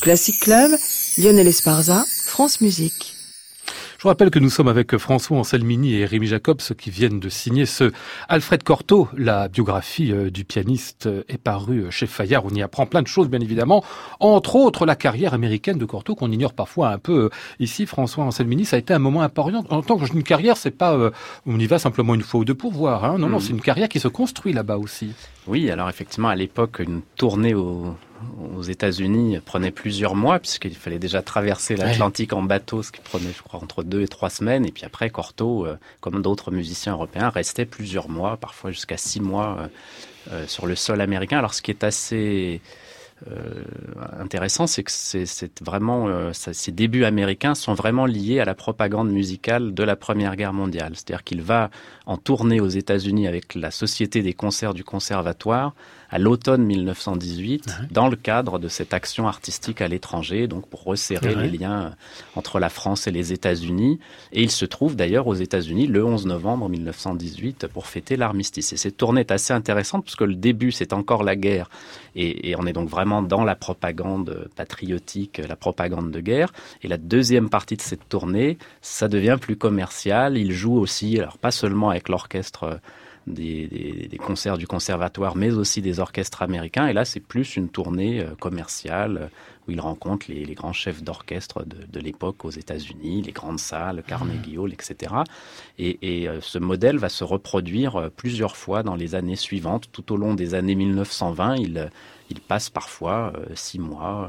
Classic Club, Lionel Esparza, France Musique. Je vous rappelle que nous sommes avec François Anselmini et Rémi Jacobs qui viennent de signer ce Alfred Cortot. La biographie euh, du pianiste euh, est parue chez Fayard. On y apprend plein de choses, bien évidemment. Entre autres, la carrière américaine de Cortot qu'on ignore parfois un peu euh, ici. François Anselmini, ça a été un moment important. En tant qu'une carrière, c'est pas euh, on y va simplement une fois ou deux pour voir. Hein. Non, non, Mhm. c'est une carrière qui se construit là-bas aussi. Oui, alors effectivement, à l'époque, une tournée au- aux États-Unis prenait plusieurs mois, puisqu'il fallait déjà traverser l'Atlantique en bateau, ce qui prenait, je crois, entre deux et trois semaines. Et puis après, Cortot, euh, comme d'autres musiciens européens, restait plusieurs mois, parfois jusqu'à six mois, euh, euh, sur le sol américain. Alors, ce qui est assez intéressant, c'est que c'est vraiment ces débuts américains sont vraiment liés à la propagande musicale de la Première Guerre mondiale. C'est-à-dire qu'il va en tournée aux États-Unis avec la Société des concerts du Conservatoire à l'automne 1918, Ouais. dans le cadre de cette action artistique à l'étranger, donc pour resserrer les liens euh, entre la France et les États-Unis. Et il se trouve d'ailleurs aux États-Unis le 11 novembre 1918 pour fêter l'armistice. Et cette tournée est assez intéressante parce que le début, c'est encore la guerre. Et, et on est donc vraiment dans la propagande patriotique, la propagande de guerre. Et la deuxième partie de cette tournée, ça devient plus commercial. Il joue aussi, alors pas seulement avec l'orchestre euh, des, concerts du conservatoire, mais aussi des orchestres américains. Et là, c'est plus une tournée euh, commerciale euh, où il rencontre les, grands chefs d'orchestre de, l'époque aux États-Unis, les grandes salles, Carnegie Hall, etc. Et, euh, ce modèle va se reproduire plusieurs fois dans les années suivantes. Tout au long des années 1920, il, passe parfois six mois,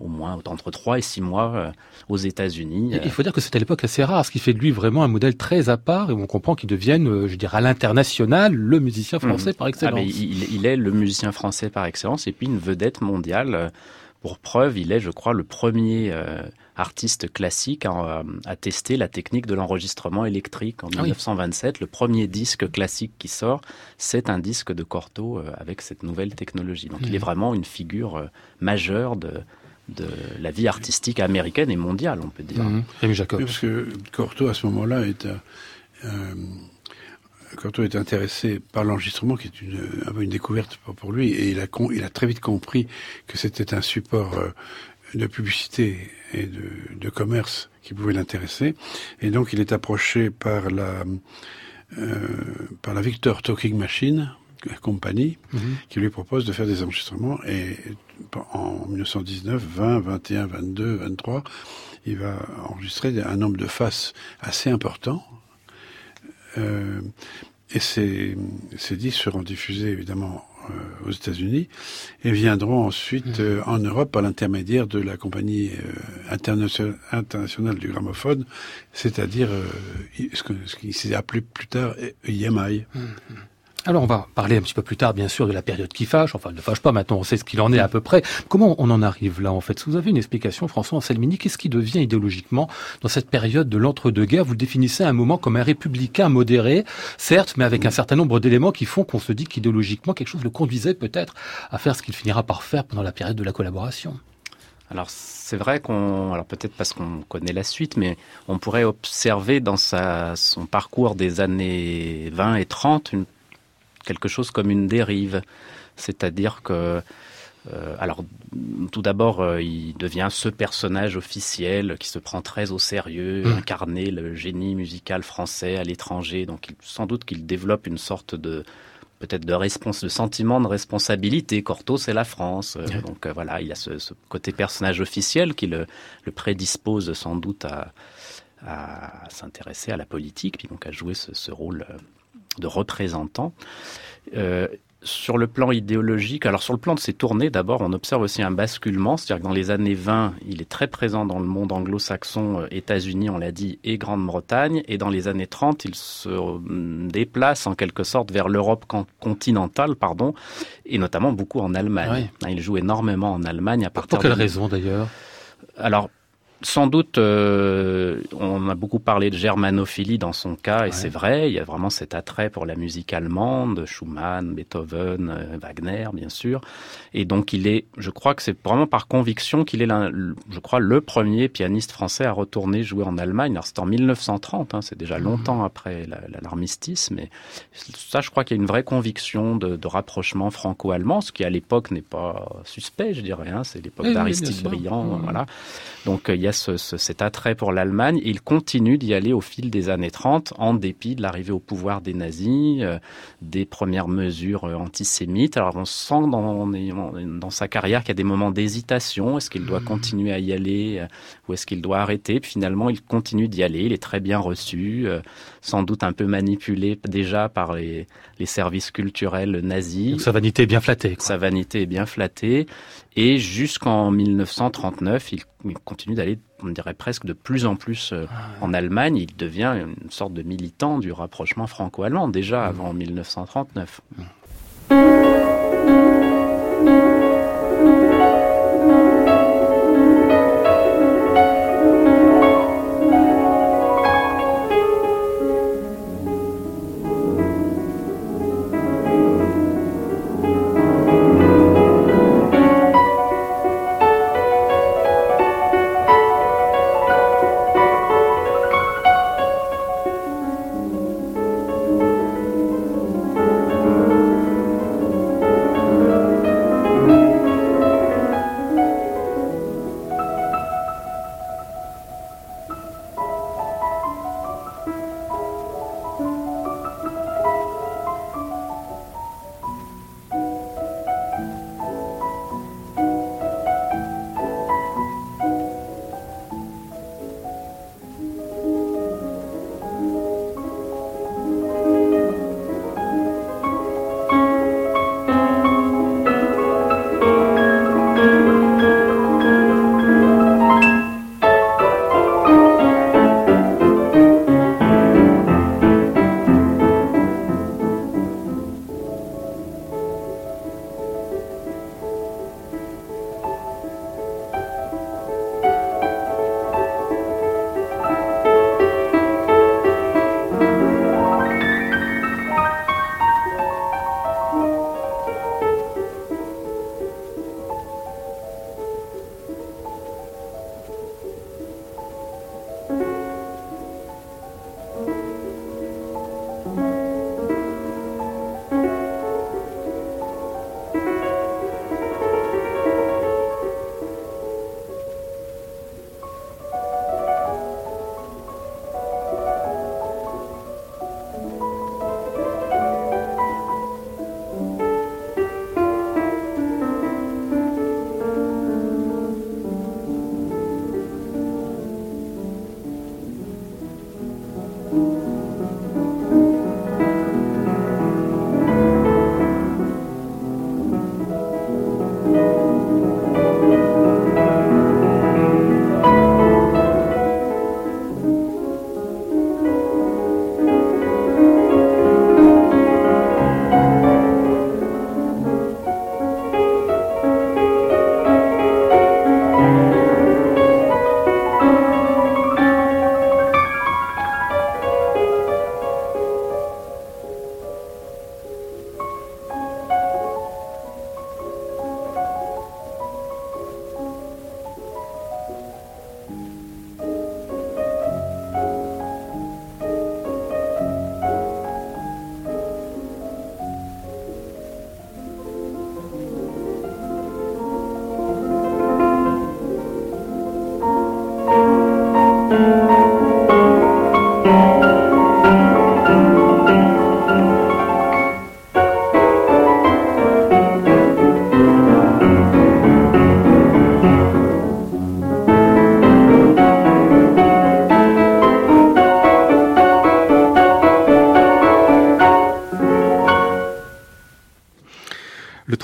au moins entre 3 et 6 mois euh, aux États-Unis. Il faut dire que c'est à l'époque assez rare, ce qui fait de lui vraiment un modèle très à part, et on comprend qu'il devienne, euh, je dirais, à l'international, le musicien français Mhm. par Ah, excellence. mais il, il est le musicien français par excellence et puis une vedette mondiale. Pour preuve, il est, je crois, le premier euh, artiste classique à, à tester la technique de l'enregistrement électrique en Ah oui. 1927. Le premier disque classique qui sort, c'est un disque de Cortot euh, avec cette nouvelle technologie. Donc il est vraiment une figure euh, majeure de, de la vie artistique américaine et mondiale, on peut dire. Mhm. Rémi Jacob. Oui, parce que Cortot, à ce moment-là, est, euh, euh, Cortot est intéressé par l'enregistrement, qui est une, un peu une découverte pour, lui, et il a, con- il a très vite compris que c'était un support euh, de publicité et de, de commerce qui pouvait l'intéresser. Et donc, il est approché par la, euh, par la Victor Talking Machine compagnie, Mhm. qui lui propose de faire des enregistrements. Et en 1919, 20, 21, 22, 23, il va enregistrer un nombre de faces assez important. Euh, et ces, ces disques seront diffusés évidemment euh, aux États-Unis et viendront ensuite euh, en Europe par l'intermédiaire de la compagnie internationale, internationale du gramophone, c'est-à-dire ce que- ce qui s'est appelé plus tard EMI. Alors on va parler un petit peu plus tard, bien sûr, de la période qui fâche. Enfin, ne fâche pas maintenant, on sait ce qu'il en est à peu près. Comment on en arrive là, en fait? Si vous avez une explication, François Anselmini, qu'est-ce qui devient idéologiquement dans cette période de l'entre-deux-guerres? Vous le définissez à un moment comme un républicain modéré, certes, mais avec un certain nombre d'éléments qui font qu'on se dit qu'idéologiquement, quelque chose le conduisait peut-être à faire ce qu'il finira par faire pendant la période de la collaboration. Alors c'est vrai qu'on, alors peut-être parce qu'on connaît la suite, mais on pourrait observer dans sa, son parcours des années 20 et 30 une, quelque chose comme une dérive. C'est-à-dire que, euh, alors tout d'abord, euh, il devient ce personnage officiel qui se prend très au sérieux, Mmh. incarner le génie musical français à l'étranger. Donc il- sans doute qu'il développe une sorte de peut-être de, respons- de sentiment de responsabilité. Cortot, c'est la France. Euh. Donc voilà, il y a ce, ce côté personnage officiel qui le, le prédispose sans doute à, à s'intéresser à la politique, puis donc à jouer ce, ce rôle de représentant. Euh, sur le plan idéologique, alors sur le plan de ses tournées, d'abord, on observe aussi un basculement, c'est-à-dire que dans les années 20, il est très présent dans le monde anglo-saxon, euh, États-Unis, on l'a dit, et Grande-Bretagne, et dans les années 30, il se euh, déplace en quelque sorte vers l'Europe con- continentale, pardon, et notamment beaucoup en Allemagne. Hein, Il joue énormément en Allemagne à partir Pour quelle de- raison d'ailleurs? Alors, sans doute, euh, on a beaucoup parlé de germanophilie dans son cas, et Ouais. c'est vrai, il y a vraiment cet attrait pour la musique allemande, Schumann, Beethoven, euh, Wagner, bien sûr. Et donc, il est, je crois que c'est vraiment par conviction qu'il est, je crois, le premier pianiste français à retourner jouer en Allemagne. Alors, c'est en 1930, hein, c'est déjà longtemps après la- la- l'armistice, mais ça, je crois qu'il y a une vraie conviction de, de rapprochement franco-allemand, ce qui à l'époque n'est pas suspect, je dirais. Hein, c'est l'époque Oui, d'Aristide. Briand, Mhm. voilà. Donc euh, il y a ce, ce- cet attrait pour l'Allemagne et il continue d'y aller au fil des années 30 en dépit de l'arrivée au pouvoir des nazis, euh, des premières mesures euh, antisémites. Alors on sent dans, dans sa carrière qu'il y a des moments d'hésitation. Est-ce qu'il doit continuer à y aller euh, ou est-ce qu'il doit arrêter? Puis finalement il continue d'y aller. Il est très bien reçu, euh, sans doute un peu manipulé déjà par les, les services culturels nazis. Donc sa vanité est bien flattée. quoi. Sa vanité est bien flattée. Et jusqu'en 1939, il, continue d'aller, on dirait presque de plus en plus euh, en Allemagne. Il devient une sorte de militant du rapprochement franco-allemand, déjà avant 1939.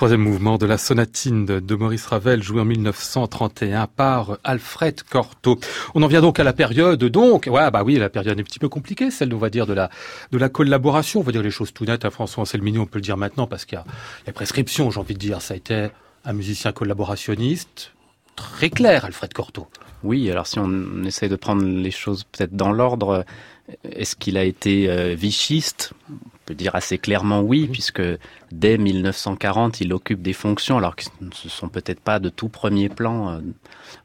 Troisième mouvement de la sonatine de Maurice Ravel, joué en 1931 par Alfred Cortot. On en vient donc à la période, donc, ouais, bah oui, la période est un petit peu compliquée, celle, on va dire, de la, de la collaboration. On va dire les choses tout nettes à François Anselmini, on peut le dire maintenant, parce qu'il y a, il y a prescription, j'ai envie de dire. Ça a été un musicien collaborationniste, très clair, Alfred Cortot. Oui, alors si on essaie de prendre les choses peut-être dans l'ordre, est-ce qu'il a été euh, vichiste? On peut dire assez clairement oui, puisque dès 1940, il occupe des fonctions, alors que ce ne sont peut-être pas de tout premier plan euh,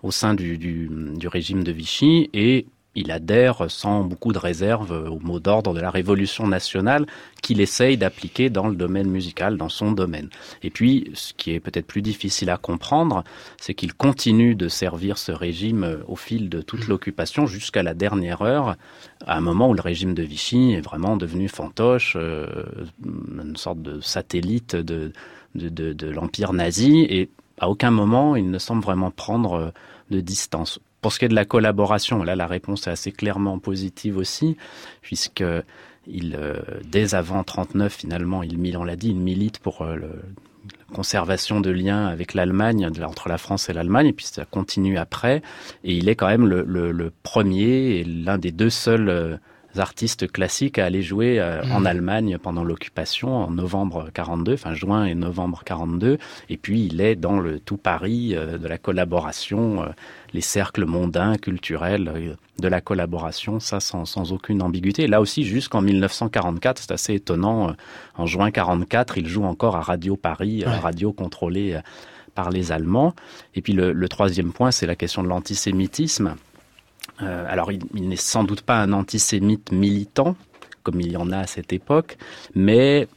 au sein du, du, du, régime de Vichy, et il adhère sans beaucoup de réserve au mot d'ordre de la révolution nationale qu'il essaye d'appliquer dans le domaine musical, dans son domaine. Et puis, ce qui est peut-être plus difficile à comprendre, c'est qu'il continue de servir ce régime au fil de toute l'occupation jusqu'à la dernière heure, à un moment où le régime de Vichy est vraiment devenu fantoche, euh, une sorte de satellite de, de, de, de l'empire nazi, et à aucun moment il ne semble vraiment prendre de distance. Pour ce qui est de la collaboration, là, la réponse est assez clairement positive aussi, puisque il, euh, dès avant 39, finalement, il, on l'a dit, il milite pour euh, le, la conservation de liens avec l'Allemagne, entre la France et l'Allemagne, et puis ça continue après. Et il est quand même le, le, le premier et l'un des deux seuls euh, artistes classiques à aller jouer mmh. en Allemagne pendant l'occupation en novembre 42, enfin juin et novembre 42. Et puis il est dans le tout Paris de la collaboration, les cercles mondains, culturels euh, de la collaboration, ça sans, sans aucune ambiguïté. Là aussi jusqu'en 1944, c'est assez étonnant. Euh, en juin 44, il joue encore à Radio Paris, ouais. radio contrôlée euh, par les Allemands. Et puis le, le troisième point, c'est la question de l'antisémitisme. Euh, alors, il, il n'est sans doute pas un antisémite militant, comme il y en a à cette époque, mais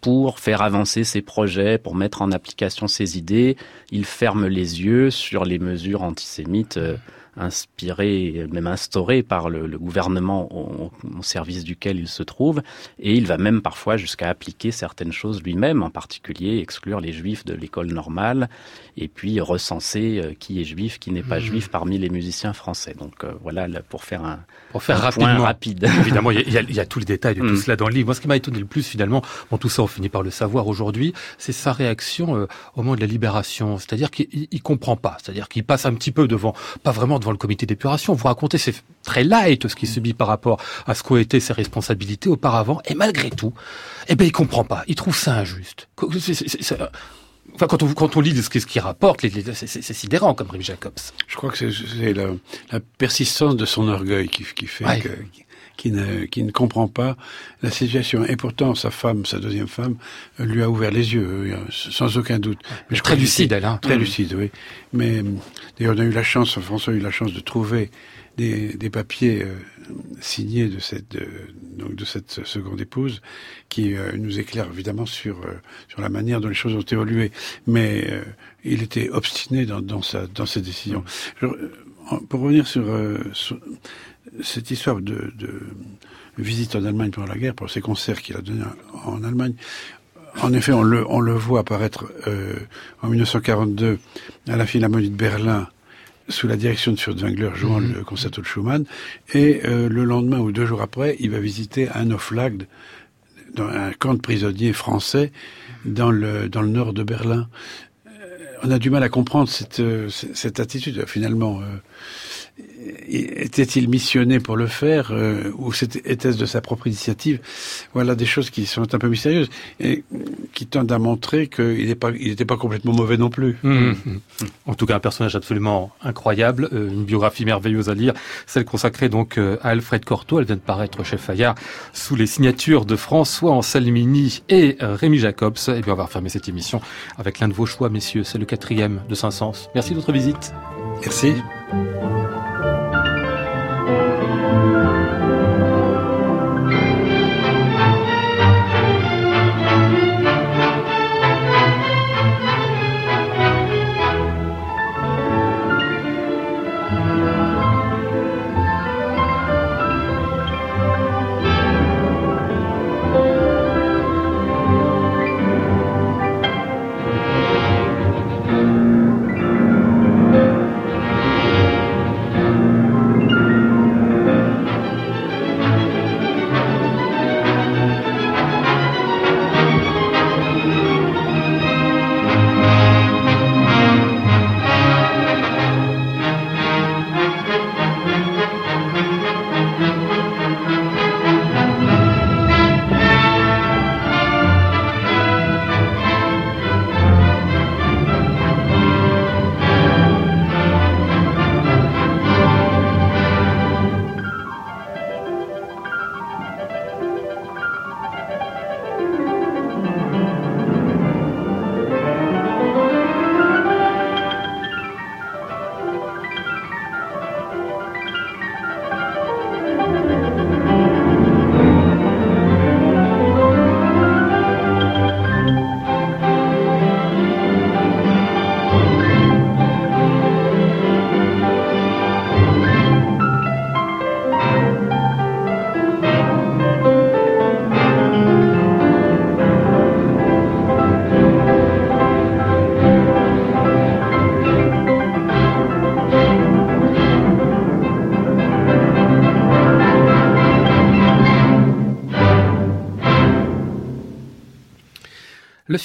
pour faire avancer ses projets, pour mettre en application ses idées, il ferme les yeux sur les mesures antisémites euh, inspiré, même instauré par le, le gouvernement au, au, service duquel il se trouve, et il va même parfois jusqu'à appliquer certaines choses lui-même, en particulier exclure les juifs de l'école normale, et puis recenser euh, qui est juif, qui n'est pas mmh. juif parmi les musiciens français. Donc euh, voilà, là, pour faire un, pour faire un point rapide. Évidemment, il y, a, il y, a, tous les détails de tout mmh. cela dans le livre. Moi, ce qui m'a étonné le plus, finalement, bon, tout ça, on finit par le savoir aujourd'hui, c'est sa réaction euh, au moment de la libération. C'est-à-dire qu'il comprend pas. C'est-à-dire qu'il passe un petit peu devant, pas vraiment devant le comité d'épuration. Vous racontez, c'est très light ce qu'il subit par rapport à ce qu'ont été ses responsabilités auparavant. Et malgré tout, eh ben, il comprend pas. Il trouve ça injuste. C est, c est, Enfin, quand on, quand on lit ce qu'il rapporte, c'est sidérant comme Rémi Jacobs. Je crois que c'est la, la, persistance de son orgueil qui, qui fait ouais. que, qui ne, qui ne comprend pas la situation. Et pourtant, sa femme, sa deuxième femme, lui a ouvert les yeux, euh, sans aucun doute. Mais je très lucide, elle. Hein. Très mmh. lucide, oui. Mais d'ailleurs, on a eu la chance, François a eu la chance de trouver des, des papiers euh, signés de cette, donc de cette seconde épouse qui euh, nous éclaire évidemment sur, euh, sur la manière dont les choses ont évolué. Mais euh, il était obstiné dans, dans, sa, dans ses décisions. Je, pour revenir sur, sur cette histoire de, de visite en Allemagne pendant la guerre, pour ces concerts qu'il a donnés en Allemagne, en effet, on le, on le voit apparaître euh, en 1942 à la Philharmonie de Berlin sous la direction de Furtwängler jouant mmh. le concerto de Schumann. Et euh, le lendemain ou deux jours après, il va visiter un Oflag, un camp de prisonniers français dans le, dans le nord de Berlin. Euh, on a du mal à comprendre cette, cette attitude. Finalement, était-il missionné pour le faire euh, ou était-ce de sa propre initiative? Voilà des choses qui sont un peu mystérieuses et qui tendent à montrer qu'il n'était pas, il pas complètement mauvais non plus. Mmh. En tout cas, un personnage absolument incroyable, euh, une biographie merveilleuse à lire, celle consacrée donc euh, à Alfred Cortot. Elle vient de paraître chez Fayard sous les signatures de François Anselmini et euh, Rémi Jacobs. Et puis on va refermer cette émission avec l'un de vos choix, messieurs. C'est le quatrième de Saint-Saëns. Merci de votre visite. Merci.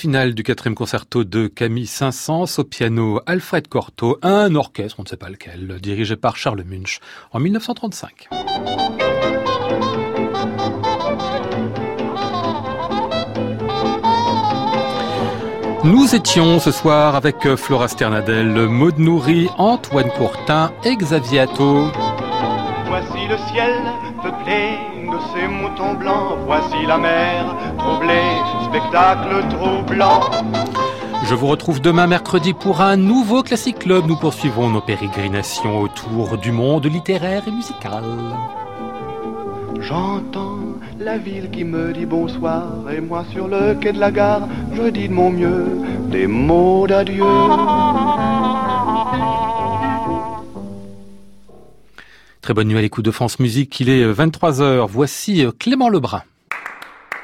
Le final du quatrième concerto de Camille Saint-Saëns au piano Alfred Cortot, un orchestre, on ne sait pas lequel, dirigé par Charles Munch en 1935. Nous étions ce soir avec Flora Sternadel, Maud Nourri, Antoine Courtin et Xavier Atto. Voici le ciel peuplé de ces moutons blancs, voici la mer troublée, spectacle troublant. Je vous retrouve demain mercredi pour un nouveau Classic Club. Nous poursuivrons nos pérégrinations autour du monde littéraire et musical. J'entends la ville qui me dit bonsoir et moi sur le quai de la gare, je dis de mon mieux des mots d'adieu. Très bonne nuit à l'écoute de France Musique, il est 23h. Voici Clément Lebrun.